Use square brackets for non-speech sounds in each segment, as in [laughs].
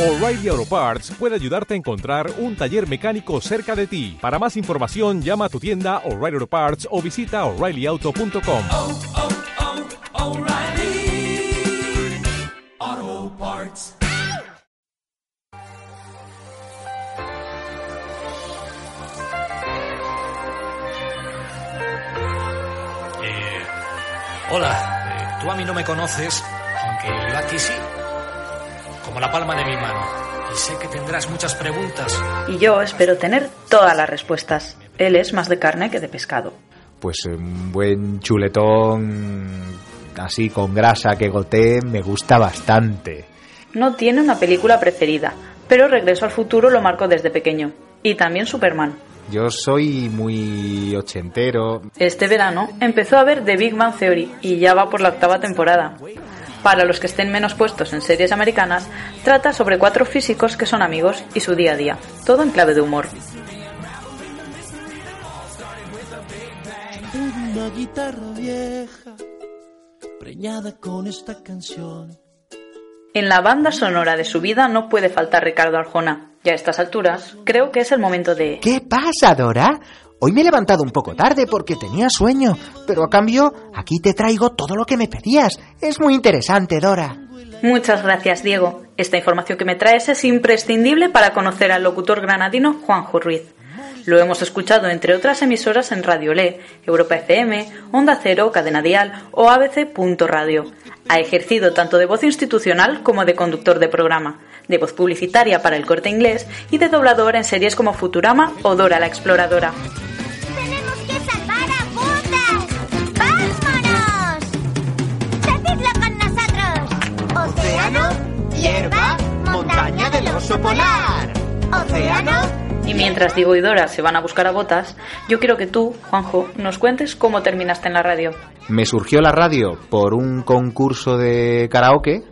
O'Reilly Auto Parts puede ayudarte a encontrar un taller mecánico cerca de ti. Para más información, llama a tu tienda O'Reilly Auto Parts o visita oreillyauto.com. oh, oh, Parts. Eh, hola, eh, tú a mí no me conoces, aunque yo a ti sí. Como la palma de mi mano. Y sé que tendrás muchas preguntas. Y yo espero tener todas las respuestas. Él es más de carne que de pescado. Pues un buen chuletón así con grasa que gotee me gusta bastante. No tiene una película preferida, pero Regreso al futuro lo marcó desde pequeño. Y también Superman. Yo soy muy ochentero. Este verano empezó a ver The Big Bang Theory y ya va por la octava temporada. Para los que estén menos puestos en series americanas, trata sobre cuatro físicos que son amigos y su día a día, todo en clave de humor. Una guitarra vieja, preñada con esta canción. En la banda sonora de su vida no puede faltar Ricardo Arjona. Ya a estas alturas, creo que es el momento de... ¿Qué pasa, Dora? Hoy me he levantado un poco tarde porque tenía sueño, pero a cambio aquí te traigo todo lo que me pedías. Es muy interesante, Dora. Muchas gracias, Diego. Esta información que me traes es imprescindible para conocer al locutor granadino Juanjo Ruiz. Lo hemos escuchado entre otras emisoras en Radio Le, Europa FM, Onda Cero, Cadena Dial o ABC.radio. Ha ejercido tanto de voz institucional como de conductor de programa, de voz publicitaria para el corte inglés y de doblador en series como Futurama o Dora la Exploradora. Oso polar. Océano, Y mientras Diego y Dora se van a buscar a botas, yo quiero que tú, Juanjo, nos cuentes cómo terminaste en la radio. Me surgió la radio por un concurso de karaoke.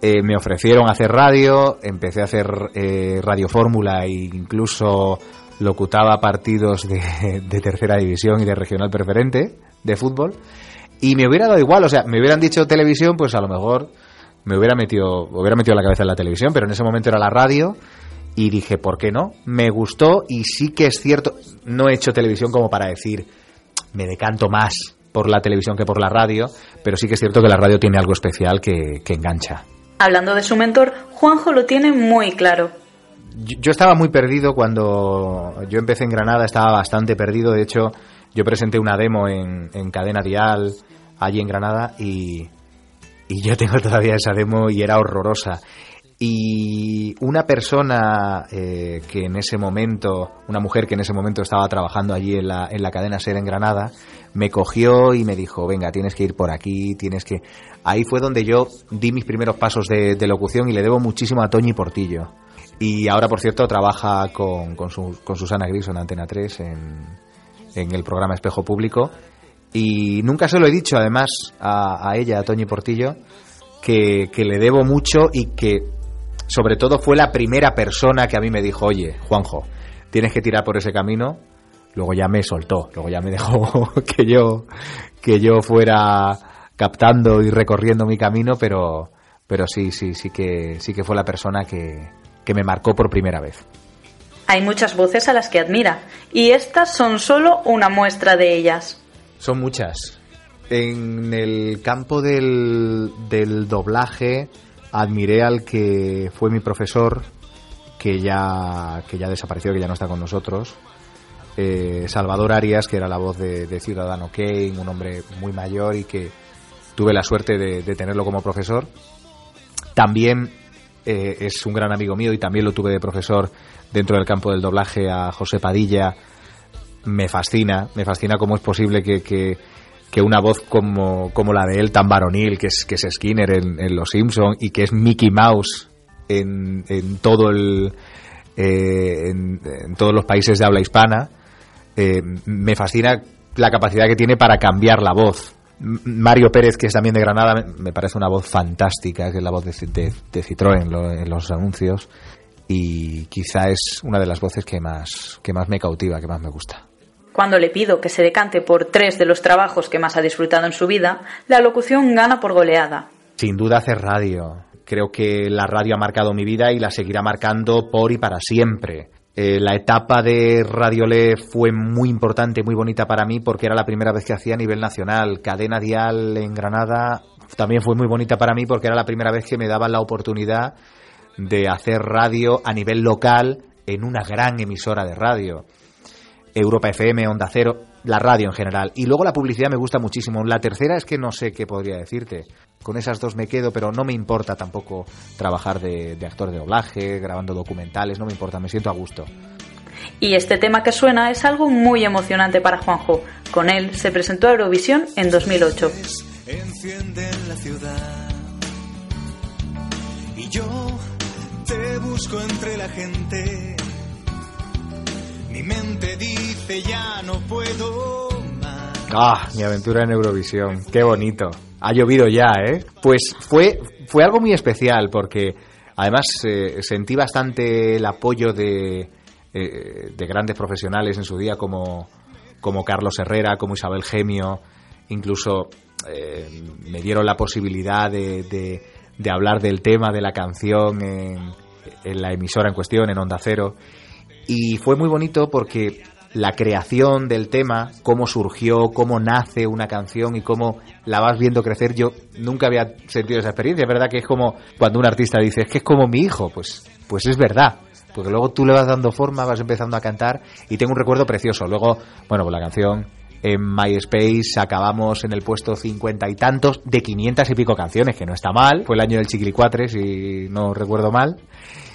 Eh, me ofrecieron hacer radio, empecé a hacer eh, radio fórmula e incluso locutaba partidos de, de tercera división y de regional preferente de fútbol. Y me hubiera dado igual, o sea, me hubieran dicho televisión, pues a lo mejor me hubiera metido, hubiera metido la cabeza en la televisión, pero en ese momento era la radio y dije, ¿por qué no? Me gustó y sí que es cierto, no he hecho televisión como para decir, me decanto más por la televisión que por la radio, pero sí que es cierto que la radio tiene algo especial que, que engancha. Hablando de su mentor, Juanjo lo tiene muy claro. Yo, yo estaba muy perdido cuando yo empecé en Granada, estaba bastante perdido, de hecho yo presenté una demo en, en Cadena Dial, allí en Granada, y, y yo tengo [laughs] todavía esa demo y era horrorosa. Y una persona eh, que en ese momento, una mujer que en ese momento estaba trabajando allí en la, en la cadena SER en Granada, me cogió y me dijo, venga, tienes que ir por aquí, tienes que... Ahí fue donde yo di mis primeros pasos de, locución y le debo muchísimo a Toñi Portillo. Y ahora, por cierto, trabaja con, con, su- con Susana Antena 3 en, en el programa Espejo Público. Y nunca se lo he dicho, además, a, a ella, a Toñi Portillo, que, que le debo mucho y que, sobre todo, fue la primera persona que a mí me dijo, oye, Juanjo, tienes que tirar por ese camino. Luego ya me soltó, luego ya me dejó [laughs] que yo, que yo fuera captando y recorriendo mi camino, pero, pero sí, sí, sí que, sí que fue la persona que, que me marcó por primera vez. Hay muchas voces a las que admira, y estas son solo una muestra de ellas. Son muchas. En el campo del, del doblaje admiré al que fue mi profesor, que ya, que ya desapareció, que ya no está con nosotros. Eh, Salvador Arias, que era la voz de, Ciudadano Kane, un hombre muy mayor y que tuve la suerte de, de tenerlo como profesor. También eh, es un gran amigo mío y también lo tuve de profesor dentro del campo del doblaje a José Padilla. Me fascina, me fascina cómo es posible que, que, que una voz como, como la de él, tan varonil, que es, que es Skinner en, Los Simpson y que es Mickey Mouse en, en todo el, eh, en, todos los países de habla hispana, eh, me fascina la capacidad que tiene para cambiar la voz. Mario Pérez, que es también de Granada, me- parece una voz fantástica, que es la voz de, de, de Citroën en los anuncios. Y quizá es una de las voces que más, que más me cautiva, que más me gusta. Cuando le pido que se decante por tres de los trabajos que más ha disfrutado en su vida, la locución gana por goleada. Sin duda hacer radio, creo que la radio ha marcado mi vida y la seguirá marcando por y para siempre. Eh, la etapa de Radiolé fue muy importante, muy bonita para mí porque era la primera vez que hacía a nivel nacional. Cadena Dial en Granada también fue muy bonita para mí porque era la primera vez que me daban la oportunidad de hacer radio a nivel local en una gran emisora de radio. Europa FM, Onda Cero, la radio en general. Y luego la publicidad me gusta muchísimo. La tercera es que no sé qué podría decirte. Con esas dos me quedo, pero no me importa tampoco trabajar de, de actor de doblaje, grabando documentales, no me importa, me siento a gusto. Y este tema que suena es algo muy emocionante para Juanjo. Con él se presentó a Eurovisión en 2008. Encienden la ciudad y yo te busco entre la gente. Mi mente dice ya no puedo más. Ah, mi aventura en Eurovisión, qué bonito. Ha llovido ya, ¿eh? Pues fue, fue algo muy especial porque además eh, sentí bastante el apoyo de, eh, de grandes profesionales en su día como, como Carlos Herrera, como Isabel Gemio, incluso eh, me dieron la posibilidad de, de, de hablar del tema de la canción en, en la emisora en cuestión, en Onda Cero. Y fue muy bonito porque la creación del tema, cómo surgió, cómo nace una canción y cómo la vas viendo crecer. Yo nunca había sentido esa experiencia. Es verdad que es como cuando un artista dice, es que es como mi hijo. Pues, pues es verdad. Porque luego tú le vas dando forma, vas empezando a cantar y tengo un recuerdo precioso. Luego, bueno, pues la canción en MySpace acabamos en el puesto cincuenta y tantos de 500 y pico canciones, que no está mal. Fue el año del Chiquilicuatre, si no recuerdo mal.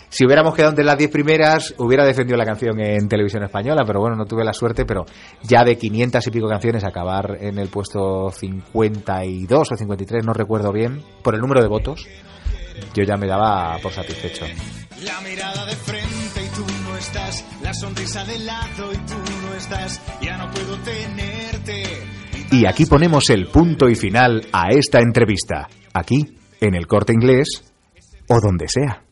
Si hubiéramos quedado entre las 10 primeras, hubiera defendido la canción en televisión española, pero bueno, no tuve la suerte, pero ya de 500 y pico canciones acabar en el puesto 52 o 53, no recuerdo bien, por el número de votos, yo ya me daba por satisfecho. La mirada de frente y tú no estás, la sonrisa de lado y tú no estás, ya no puedo tenerte. Y aquí ponemos el punto y final a esta entrevista, aquí, en el corte inglés o donde sea.